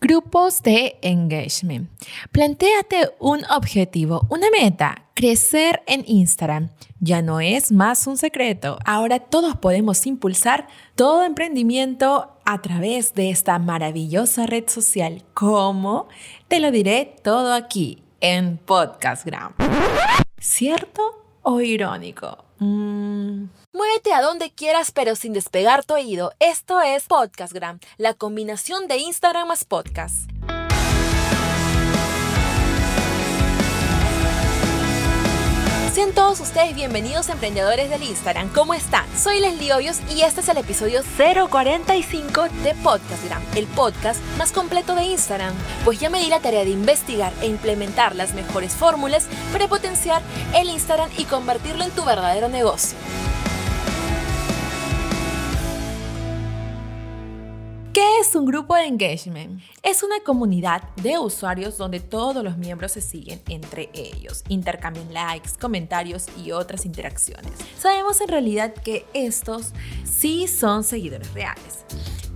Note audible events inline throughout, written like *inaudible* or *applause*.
Grupos de engagement. Plantéate un objetivo, una meta, crecer en Instagram. Ya no es más un secreto. Ahora todos podemos impulsar todo emprendimiento a través de esta maravillosa red social. ¿Cómo? Te lo diré todo aquí en Podcastgram. ¿Cierto o irónico? Mm. Muévete a donde quieras pero sin despegar tu oído. Esto es Podcastgram, la combinación de Instagram más podcast. Sean todos ustedes bienvenidos emprendedores del Instagram. ¿Cómo están? Soy Leslie Hoyos y este es el episodio 045 de Podcastgram, el podcast más completo de Instagram. Pues ya me di la tarea de investigar e implementar las mejores fórmulas para potenciar el Instagram y convertirlo en tu verdadero negocio. Es un grupo de engagement? Es una comunidad de usuarios donde todos los miembros se siguen entre ellos, intercambian likes, comentarios y otras interacciones. Sabemos en realidad que estos sí son seguidores reales,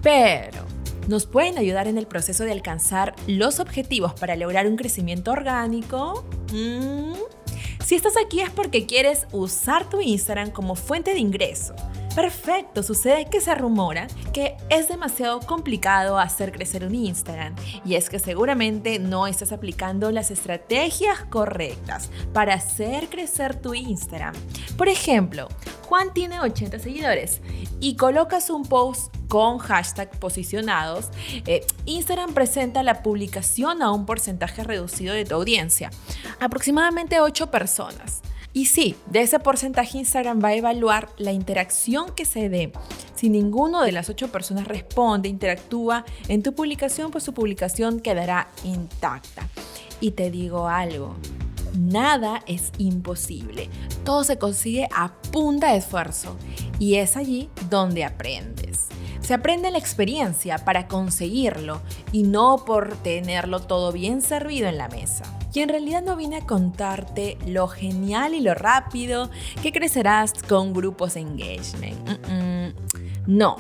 pero nos pueden ayudar en el proceso de alcanzar los objetivos para lograr un crecimiento orgánico. Mm. Si estás aquí es porque quieres usar tu Instagram como fuente de ingreso Perfecto, sucede que se rumora que es demasiado complicado hacer crecer un Instagram y es que seguramente no estás aplicando las estrategias correctas para hacer crecer tu Instagram. Por ejemplo, Juan tiene 80 seguidores y colocas un post con hashtag posicionados, eh, Instagram presenta la publicación a un porcentaje reducido de tu audiencia, aproximadamente 8 personas. Y sí, de ese porcentaje Instagram va a evaluar la interacción que se dé. Si ninguno de las ocho personas responde, interactúa en tu publicación, pues su publicación quedará intacta. Y te digo algo, nada es imposible. Todo se consigue a punta de esfuerzo. Y es allí donde aprendes. Se aprende la experiencia para conseguirlo y no por tenerlo todo bien servido en la mesa y en realidad no vine a contarte lo genial y lo rápido que crecerás con grupos engagement. No,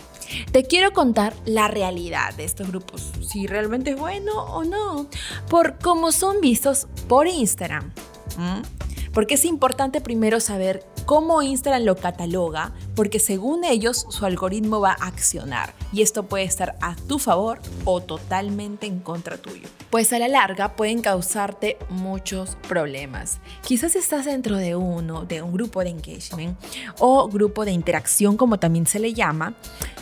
te quiero contar la realidad de estos grupos, si realmente es bueno o no, por cómo son vistos por Instagram. Porque es importante primero saber cómo Instagram lo cataloga, porque según ellos su algoritmo va a accionar y esto puede estar a tu favor o totalmente en contra tuyo. Pues a la larga pueden causarte muchos problemas. Quizás estás dentro de uno, de un grupo de engagement o grupo de interacción como también se le llama,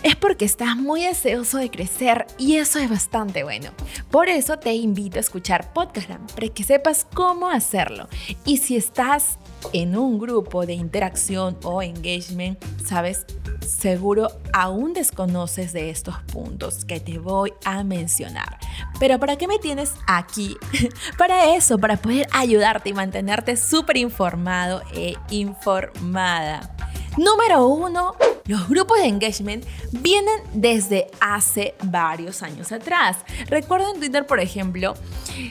es porque estás muy deseoso de crecer y eso es bastante bueno. Por eso te invito a escuchar Podcast para que sepas cómo hacerlo. Y si estás en un grupo de interacción o engagement, sabes, seguro aún desconoces de estos puntos que te voy a mencionar. Pero ¿para qué me tienes aquí? *laughs* para eso, para poder ayudarte y mantenerte súper informado e informada. Número uno, los grupos de engagement vienen desde hace varios años atrás. Recuerdo en Twitter, por ejemplo,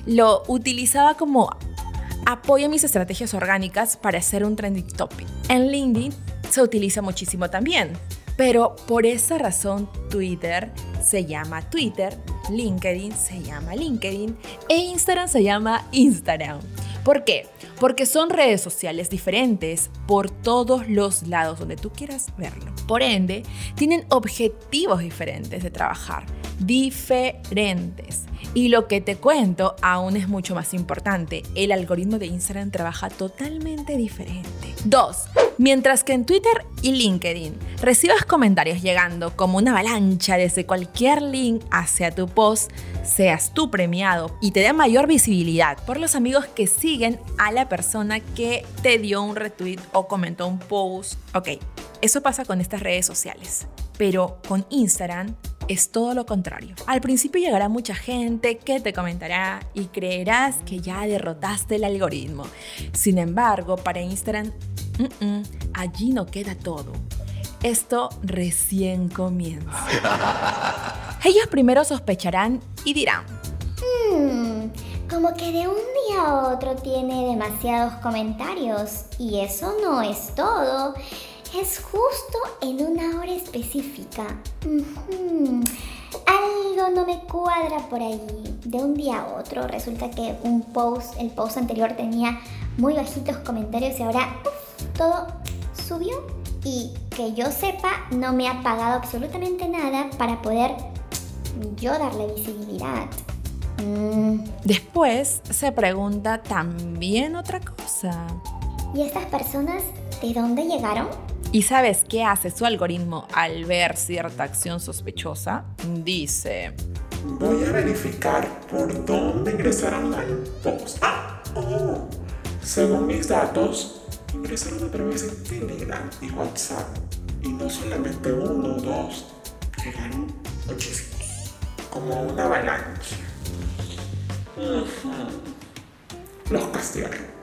lo utilizaba como apoyo mis estrategias orgánicas para hacer un trending topic. En LinkedIn se utiliza muchísimo también. Pero por esa razón Twitter se llama Twitter, LinkedIn se llama LinkedIn e Instagram se llama Instagram. ¿Por qué? Porque son redes sociales diferentes por todos los lados donde tú quieras verlo. Por ende, tienen objetivos diferentes de trabajar, diferentes. Y lo que te cuento aún es mucho más importante. El algoritmo de Instagram trabaja totalmente diferente. 2. Mientras que en Twitter y LinkedIn recibas comentarios llegando como una avalancha desde cualquier link hacia tu post, seas tú premiado y te dé mayor visibilidad por los amigos que siguen a la persona que te dio un retweet o comentó un post. Ok, eso pasa con estas redes sociales. Pero con Instagram es todo lo contrario. Al principio llegará mucha gente que te comentará y creerás que ya derrotaste el algoritmo. Sin embargo, para Instagram, allí no queda todo. Esto recién comienza. *laughs* Ellos primero sospecharán y dirán, hmm, como que de un día a otro tiene demasiados comentarios y eso no es todo es justo en una hora específica. Algo algo no me cuadra por ahí. De un día a otro resulta que un post, el post anterior tenía muy bajitos comentarios y ahora todo subió y que yo sepa no me ha pagado absolutamente nada para poder yo darle visibilidad. Mm. Después se pregunta también otra cosa. ¿Y estas personas de dónde llegaron? ¿Y sabes qué hace su algoritmo al ver cierta acción sospechosa? Dice... Voy a verificar por dónde ingresaron al post. Ah, oh. Según mis datos, ingresaron a través de Telegram y WhatsApp. Y no solamente uno o dos, llegaron muchísimos. Como una avalancha. Los castigaron.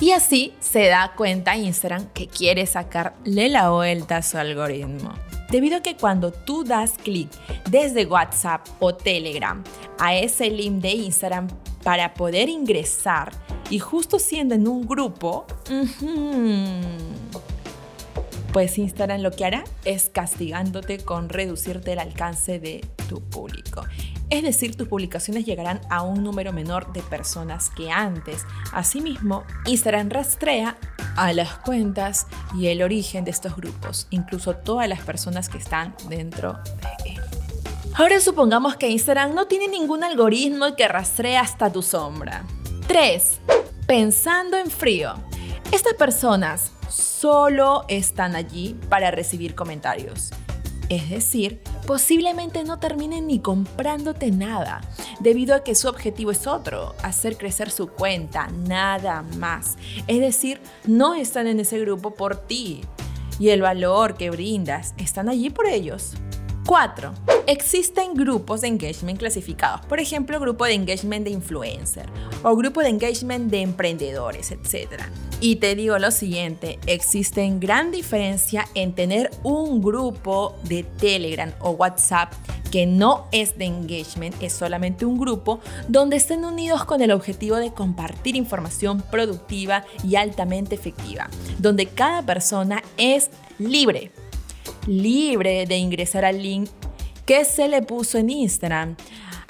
Y así se da cuenta Instagram que quiere sacarle la vuelta a su algoritmo. Debido a que cuando tú das clic desde WhatsApp o Telegram a ese link de Instagram para poder ingresar y justo siendo en un grupo, pues Instagram lo que hará es castigándote con reducirte el alcance de tu público. Es decir, tus publicaciones llegarán a un número menor de personas que antes. Asimismo, Instagram rastrea a las cuentas y el origen de estos grupos, incluso todas las personas que están dentro de él. Ahora supongamos que Instagram no tiene ningún algoritmo que rastrea hasta tu sombra. 3. Pensando en frío. Estas personas solo están allí para recibir comentarios. Es decir, posiblemente no terminen ni comprándote nada, debido a que su objetivo es otro, hacer crecer su cuenta, nada más. Es decir, no están en ese grupo por ti y el valor que brindas, están allí por ellos. 4. Existen grupos de engagement clasificados, por ejemplo, grupo de engagement de influencer o grupo de engagement de emprendedores, etc. Y te digo lo siguiente, existe gran diferencia en tener un grupo de Telegram o WhatsApp que no es de engagement, es solamente un grupo donde estén unidos con el objetivo de compartir información productiva y altamente efectiva, donde cada persona es libre, libre de ingresar al link que se le puso en Instagram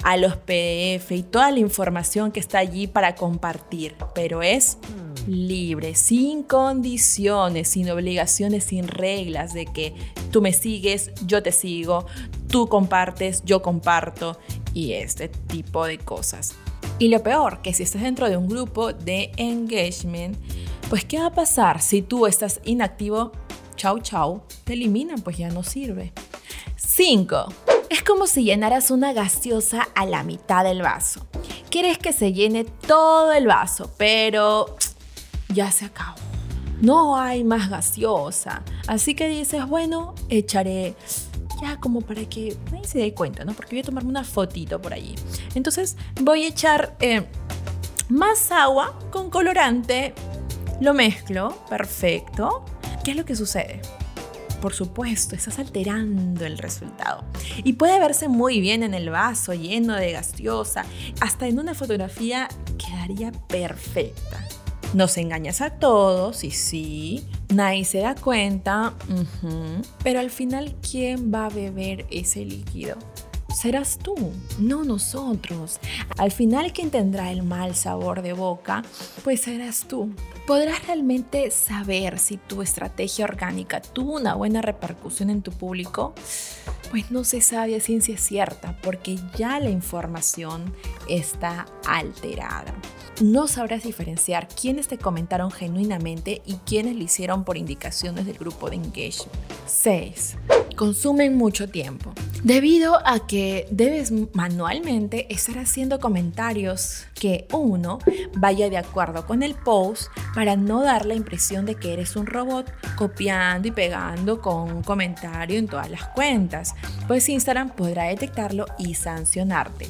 a los PDF y toda la información que está allí para compartir, pero es libre, sin condiciones, sin obligaciones, sin reglas de que tú me sigues, yo te sigo, tú compartes, yo comparto y este tipo de cosas. Y lo peor, que si estás dentro de un grupo de engagement, pues ¿qué va a pasar si tú estás inactivo? Chau, chau, te eliminan, pues ya no sirve. 5. Es como si llenaras una gaseosa a la mitad del vaso. Quieres que se llene todo el vaso, pero ya se acabó. No hay más gaseosa. Así que dices, bueno, echaré ya como para que nadie se dé cuenta, ¿no? Porque voy a tomarme una fotito por allí. Entonces voy a echar eh, más agua con colorante. Lo mezclo, perfecto. ¿Qué es lo que sucede? por supuesto, estás alterando el resultado. Y puede verse muy bien en el vaso lleno de gaseosa, hasta en una fotografía quedaría perfecta. Nos engañas a todos y sí, nadie se da cuenta, pero al final, ¿quién va a beber ese líquido? Serás tú, no nosotros. Al final quien tendrá el mal sabor de boca, pues serás tú. Podrás realmente saber si tu estrategia orgánica tuvo una buena repercusión en tu público. Pues no se sabe ciencia cierta porque ya la información está alterada. No sabrás diferenciar quiénes te comentaron genuinamente y quiénes lo hicieron por indicaciones del grupo de engagement. 6 consumen mucho tiempo, debido a que debes manualmente estar haciendo comentarios que uno vaya de acuerdo con el post para no dar la impresión de que eres un robot copiando y pegando con un comentario en todas las cuentas, pues Instagram podrá detectarlo y sancionarte.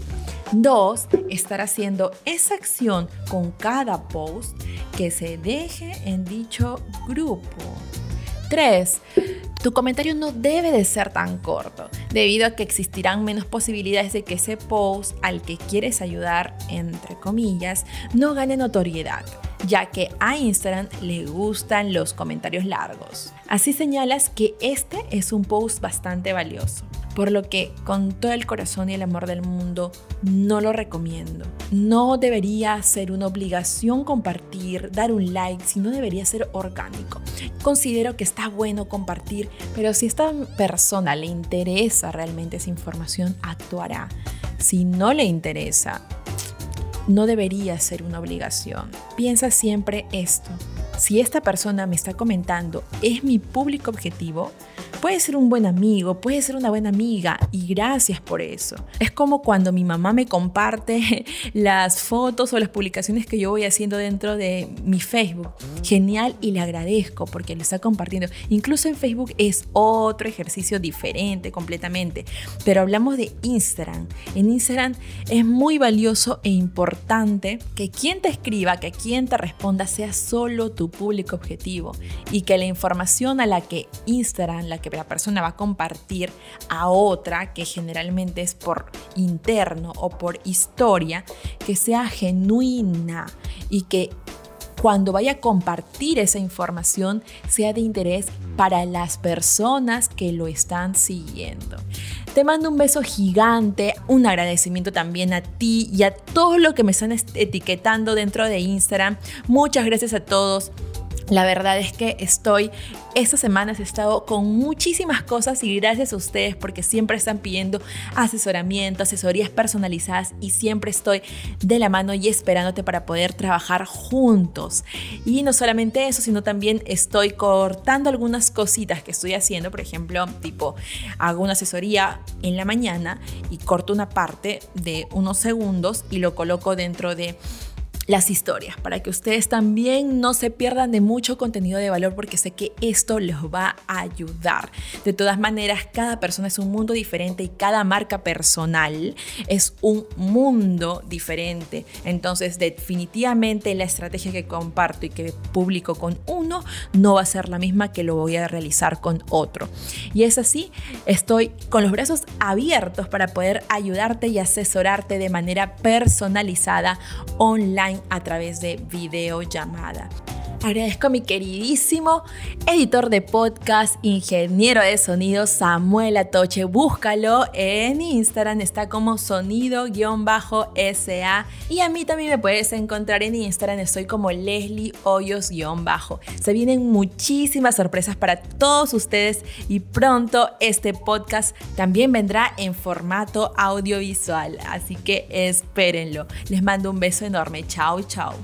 Dos, estar haciendo esa acción con cada post que se deje en dicho grupo. 3. Tu comentario no debe de ser tan corto, debido a que existirán menos posibilidades de que ese post al que quieres ayudar, entre comillas, no gane notoriedad, ya que a Instagram le gustan los comentarios largos. Así señalas que este es un post bastante valioso. Por lo que con todo el corazón y el amor del mundo no lo recomiendo. No debería ser una obligación compartir, dar un like, sino debería ser orgánico. Considero que está bueno compartir, pero si a esta persona le interesa realmente esa información, actuará. Si no le interesa, no debería ser una obligación. Piensa siempre esto. Si esta persona me está comentando es mi público objetivo, Puede ser un buen amigo, puede ser una buena amiga y gracias por eso. Es como cuando mi mamá me comparte *laughs* las fotos o las publicaciones que yo voy haciendo dentro de mi Facebook. Genial y le agradezco porque lo está compartiendo. Incluso en Facebook es otro ejercicio diferente completamente. Pero hablamos de Instagram. En Instagram es muy valioso e importante que quien te escriba, que quien te responda sea solo público objetivo y que la información a la que Instagram, la que la persona va a compartir a otra, que generalmente es por interno o por historia, que sea genuina y que cuando vaya a compartir esa información sea de interés para las personas que lo están siguiendo. Te mando un beso gigante, un agradecimiento también a ti y a todos los que me están etiquetando dentro de Instagram. Muchas gracias a todos. La verdad es que estoy, estas semanas he estado con muchísimas cosas y gracias a ustedes porque siempre están pidiendo asesoramiento, asesorías personalizadas y siempre estoy de la mano y esperándote para poder trabajar juntos. Y no solamente eso, sino también estoy cortando algunas cositas que estoy haciendo, por ejemplo, tipo, hago una asesoría en la mañana y corto una parte de unos segundos y lo coloco dentro de las historias, para que ustedes también no se pierdan de mucho contenido de valor, porque sé que esto les va a ayudar. De todas maneras, cada persona es un mundo diferente y cada marca personal es un mundo diferente. Entonces, definitivamente la estrategia que comparto y que publico con uno no va a ser la misma que lo voy a realizar con otro. Y es así, estoy con los brazos abiertos para poder ayudarte y asesorarte de manera personalizada online a través de videollamada. Agradezco a mi queridísimo editor de podcast, ingeniero de sonido Samuel Atoche. Búscalo en Instagram, está como sonido-sa. Y a mí también me puedes encontrar en Instagram, estoy como Leslie Hoyos-bajo. Se vienen muchísimas sorpresas para todos ustedes y pronto este podcast también vendrá en formato audiovisual. Así que espérenlo. Les mando un beso enorme. Chao, chao.